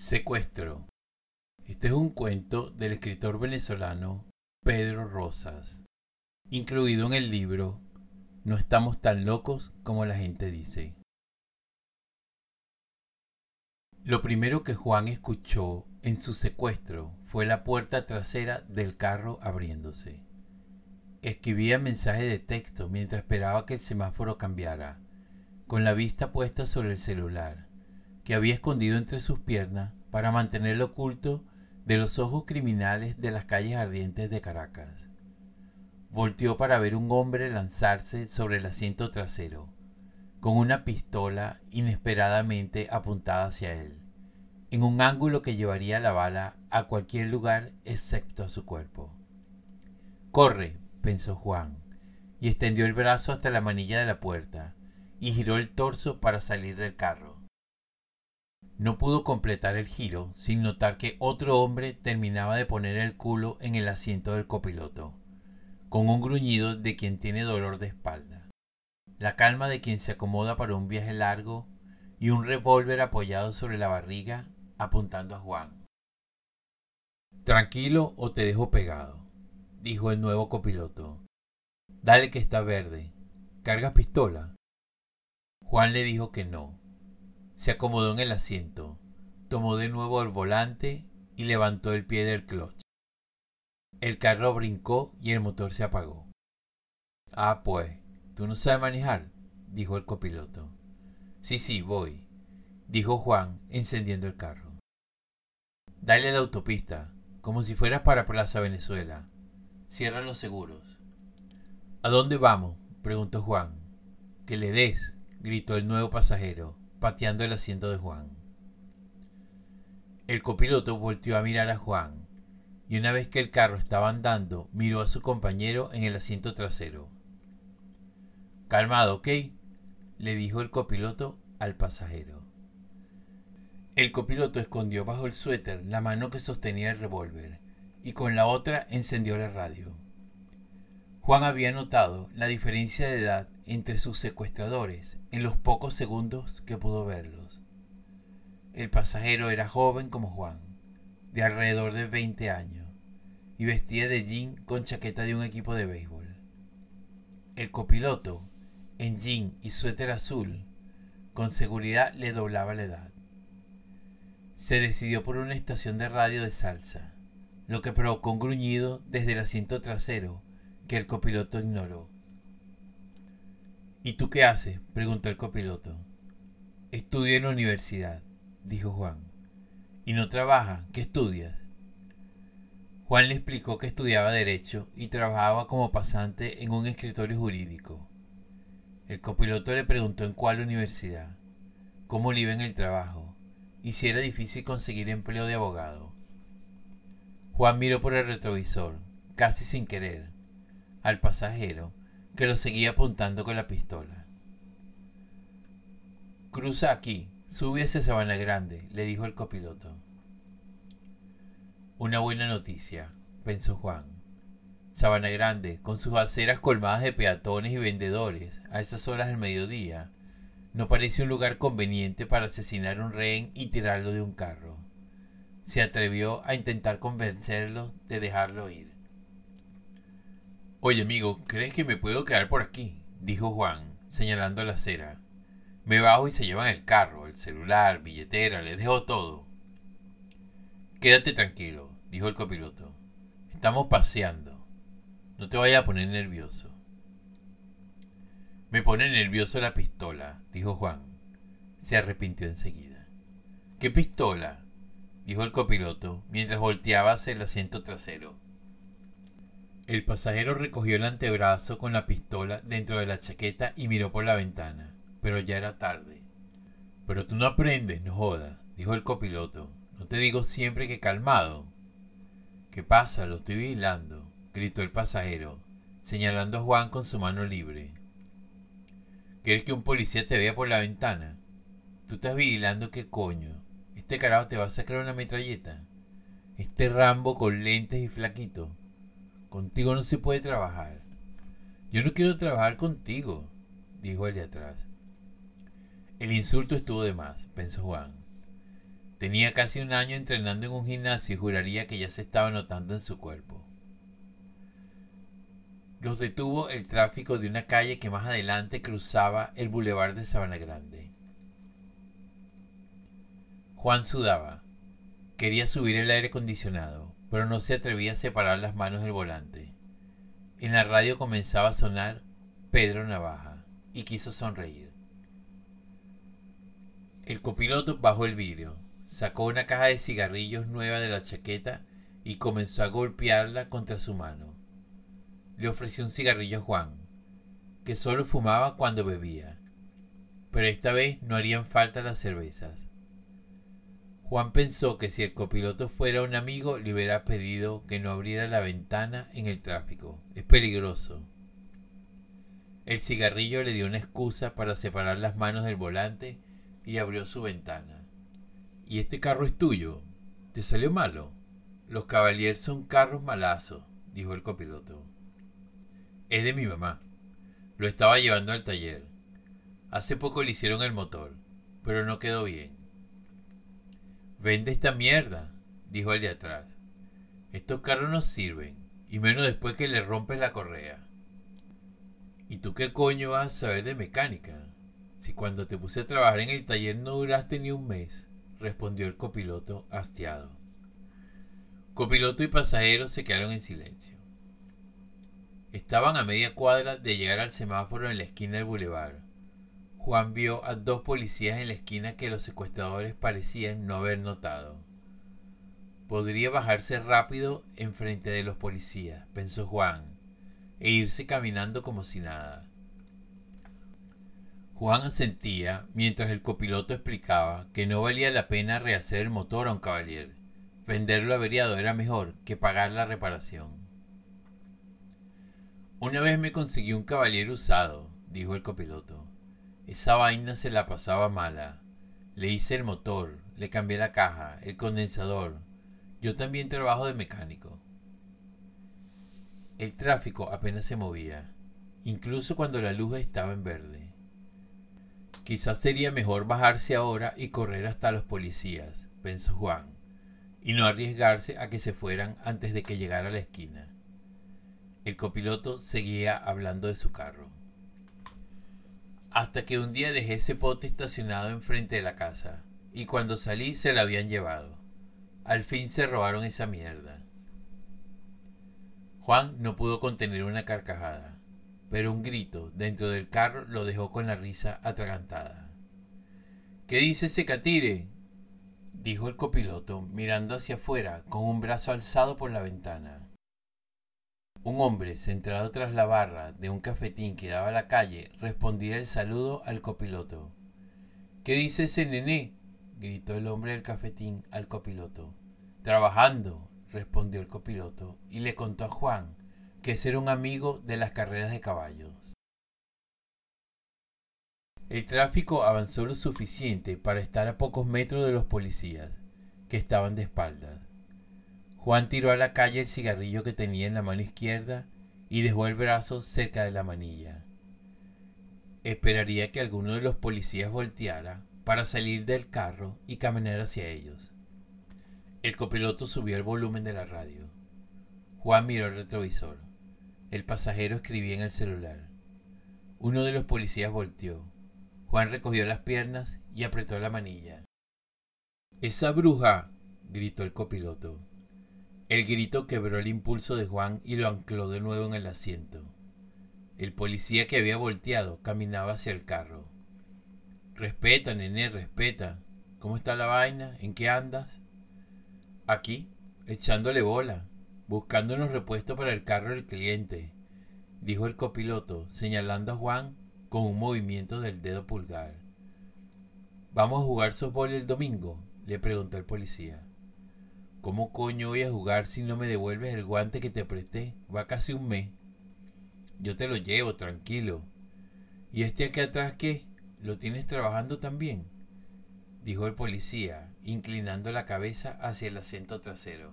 Secuestro. Este es un cuento del escritor venezolano Pedro Rosas, incluido en el libro No estamos tan locos como la gente dice. Lo primero que Juan escuchó en su secuestro fue la puerta trasera del carro abriéndose. Escribía mensajes de texto mientras esperaba que el semáforo cambiara, con la vista puesta sobre el celular, que había escondido entre sus piernas para mantenerlo oculto de los ojos criminales de las calles ardientes de Caracas. Volteó para ver un hombre lanzarse sobre el asiento trasero, con una pistola inesperadamente apuntada hacia él, en un ángulo que llevaría la bala a cualquier lugar excepto a su cuerpo. Corre, pensó Juan, y extendió el brazo hasta la manilla de la puerta, y giró el torso para salir del carro. No pudo completar el giro sin notar que otro hombre terminaba de poner el culo en el asiento del copiloto, con un gruñido de quien tiene dolor de espalda, la calma de quien se acomoda para un viaje largo y un revólver apoyado sobre la barriga apuntando a Juan. Tranquilo o te dejo pegado, dijo el nuevo copiloto. Dale que está verde. ¿Cargas pistola? Juan le dijo que no. Se acomodó en el asiento, tomó de nuevo el volante y levantó el pie del clutch. El carro brincó y el motor se apagó. Ah, pues, ¿tú no sabes manejar? dijo el copiloto. Sí, sí, voy, dijo Juan, encendiendo el carro. Dale la autopista, como si fueras para Plaza Venezuela. Cierra los seguros. ¿A dónde vamos? preguntó Juan. Que le des, gritó el nuevo pasajero, pateando el asiento de Juan. El copiloto volteó a mirar a Juan, y una vez que el carro estaba andando, miró a su compañero en el asiento trasero. Calmado, ¿ok? le dijo el copiloto al pasajero. El copiloto escondió bajo el suéter la mano que sostenía el revólver y con la otra encendió la radio. Juan había notado la diferencia de edad entre sus secuestradores en los pocos segundos que pudo verlos. El pasajero era joven como Juan, de alrededor de 20 años, y vestía de jean con chaqueta de un equipo de béisbol. El copiloto, en jean y suéter azul, con seguridad le doblaba la edad. Se decidió por una estación de radio de salsa, lo que provocó un gruñido desde el asiento trasero que el copiloto ignoró. ¿Y tú qué haces? preguntó el copiloto. Estudio en la universidad, dijo Juan. ¿Y no trabaja? ¿Qué estudias? Juan le explicó que estudiaba Derecho y trabajaba como pasante en un escritorio jurídico. El copiloto le preguntó en cuál universidad, cómo le iba en el trabajo y si era difícil conseguir empleo de abogado. Juan miró por el retrovisor, casi sin querer, al pasajero, que lo seguía apuntando con la pistola. Cruza aquí, sube hacia Sabana Grande, le dijo el copiloto. Una buena noticia, pensó Juan. Sabana Grande, con sus aceras colmadas de peatones y vendedores a esas horas del mediodía, no parece un lugar conveniente para asesinar a un rehén y tirarlo de un carro. Se atrevió a intentar convencerlo de dejarlo ir. Oye, amigo, ¿crees que me puedo quedar por aquí? dijo Juan, señalando la acera. Me bajo y se llevan el carro, el celular, billetera, les dejo todo. Quédate tranquilo, dijo el copiloto. Estamos paseando. No te vayas a poner nervioso. Me pone nervioso la pistola, dijo Juan. Se arrepintió enseguida. ¿Qué pistola? dijo el copiloto mientras volteaba hacia el asiento trasero. El pasajero recogió el antebrazo con la pistola dentro de la chaqueta y miró por la ventana, pero ya era tarde. Pero tú no aprendes, no jodas, dijo el copiloto. No te digo siempre que calmado. ¿Qué pasa? Lo estoy vigilando, gritó el pasajero, señalando a Juan con su mano libre. ¿Quieres que un policía te vea por la ventana? Tú estás vigilando qué coño. Este carajo te va a sacar una metralleta. Este Rambo con lentes y flaquito. Contigo no se puede trabajar. Yo no quiero trabajar contigo, dijo el de atrás. El insulto estuvo de más, pensó Juan. Tenía casi un año entrenando en un gimnasio y juraría que ya se estaba notando en su cuerpo. Los detuvo el tráfico de una calle que más adelante cruzaba el bulevar de Sabana Grande. Juan sudaba. Quería subir el aire acondicionado, pero no se atrevía a separar las manos del volante. En la radio comenzaba a sonar Pedro Navaja y quiso sonreír. El copiloto bajó el vidrio, sacó una caja de cigarrillos nueva de la chaqueta y comenzó a golpearla contra su mano. Le ofreció un cigarrillo a Juan, que solo fumaba cuando bebía, pero esta vez no harían falta las cervezas. Juan pensó que si el copiloto fuera un amigo le hubiera pedido que no abriera la ventana en el tráfico. Es peligroso. El cigarrillo le dio una excusa para separar las manos del volante y abrió su ventana. ¿Y este carro es tuyo? ¿Te salió malo? Los Cavaliers son carros malazos, dijo el copiloto. Es de mi mamá. Lo estaba llevando al taller. Hace poco le hicieron el motor, pero no quedó bien. Vende esta mierda, dijo el de atrás. Estos carros no sirven, y menos después que le rompes la correa. ¿Y tú qué coño vas a saber de mecánica? Si cuando te puse a trabajar en el taller no duraste ni un mes, respondió el copiloto hastiado. Copiloto y pasajeros se quedaron en silencio. Estaban a media cuadra de llegar al semáforo en la esquina del bulevar Juan vio a dos policías en la esquina que los secuestradores parecían no haber notado. Podría bajarse rápido enfrente de los policías, pensó Juan, e irse caminando como si nada. Juan asentía mientras el copiloto explicaba que no valía la pena rehacer el motor a un caballero. Venderlo averiado era mejor que pagar la reparación. Una vez me conseguí un caballero usado, dijo el copiloto. Esa vaina se la pasaba mala. Le hice el motor, le cambié la caja, el condensador. Yo también trabajo de mecánico. El tráfico apenas se movía, incluso cuando la luz estaba en verde. Quizás sería mejor bajarse ahora y correr hasta los policías, pensó Juan, y no arriesgarse a que se fueran antes de que llegara a la esquina. El copiloto seguía hablando de su carro. Hasta que un día dejé ese pote estacionado enfrente de la casa, y cuando salí se la habían llevado. Al fin se robaron esa mierda. Juan no pudo contener una carcajada, pero un grito dentro del carro lo dejó con la risa atragantada. ¿Qué dice ese catire? dijo el copiloto, mirando hacia afuera con un brazo alzado por la ventana. Un hombre, centrado tras la barra de un cafetín que daba a la calle, respondía el saludo al copiloto. ¿Qué dice ese nené? gritó el hombre del cafetín al copiloto. Trabajando, respondió el copiloto, y le contó a Juan que ese era un amigo de las carreras de caballos. El tráfico avanzó lo suficiente para estar a pocos metros de los policías, que estaban de espaldas. Juan tiró a la calle el cigarrillo que tenía en la mano izquierda y dejó el brazo cerca de la manilla. Esperaría que alguno de los policías volteara para salir del carro y caminar hacia ellos. El copiloto subió el volumen de la radio. Juan miró el retrovisor. El pasajero escribía en el celular. Uno de los policías volteó. Juan recogió las piernas y apretó la manilla. ¡Esa bruja! gritó el copiloto. El grito quebró el impulso de Juan y lo ancló de nuevo en el asiento. El policía que había volteado caminaba hacia el carro. Respeta, nené, respeta. ¿Cómo está la vaina? ¿En qué andas? Aquí, echándole bola, buscando unos repuestos para el carro del cliente, dijo el copiloto, señalando a Juan con un movimiento del dedo pulgar. ¿Vamos a jugar softball el domingo? le preguntó el policía. ¿Cómo coño voy a jugar si no me devuelves el guante que te presté? Va casi un mes. Yo te lo llevo, tranquilo. ¿Y este aquí atrás qué? ¿Lo tienes trabajando también? Dijo el policía, inclinando la cabeza hacia el asiento trasero.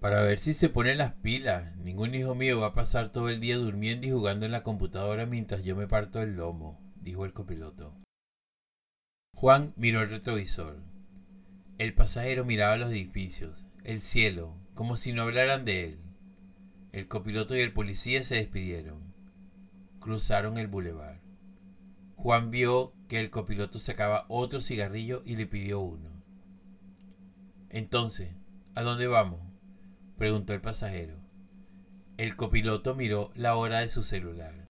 Para ver si se pone las pilas. Ningún hijo mío va a pasar todo el día durmiendo y jugando en la computadora mientras yo me parto el lomo, dijo el copiloto. Juan miró el retrovisor. El pasajero miraba los edificios, el cielo, como si no hablaran de él. El copiloto y el policía se despidieron. Cruzaron el bulevar. Juan vio que el copiloto sacaba otro cigarrillo y le pidió uno. Entonces, ¿a dónde vamos? preguntó el pasajero. El copiloto miró la hora de su celular.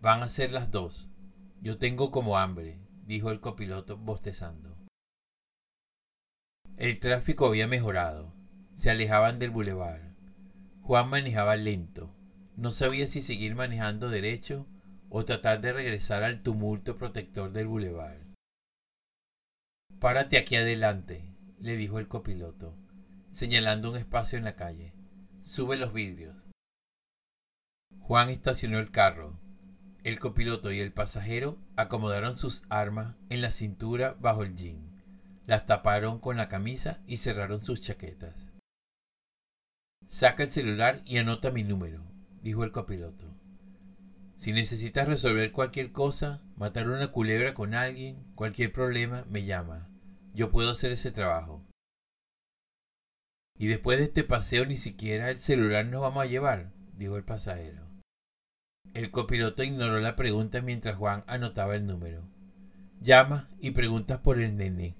Van a ser las dos. Yo tengo como hambre, dijo el copiloto bostezando. El tráfico había mejorado. Se alejaban del bulevar. Juan manejaba lento. No sabía si seguir manejando derecho o tratar de regresar al tumulto protector del bulevar. Párate aquí adelante, le dijo el copiloto, señalando un espacio en la calle. Sube los vidrios. Juan estacionó el carro. El copiloto y el pasajero acomodaron sus armas en la cintura bajo el jean las taparon con la camisa y cerraron sus chaquetas. Saca el celular y anota mi número, dijo el copiloto. Si necesitas resolver cualquier cosa, matar una culebra con alguien, cualquier problema, me llama. Yo puedo hacer ese trabajo. Y después de este paseo ni siquiera el celular nos vamos a llevar, dijo el pasajero. El copiloto ignoró la pregunta mientras Juan anotaba el número. Llama y preguntas por el nene,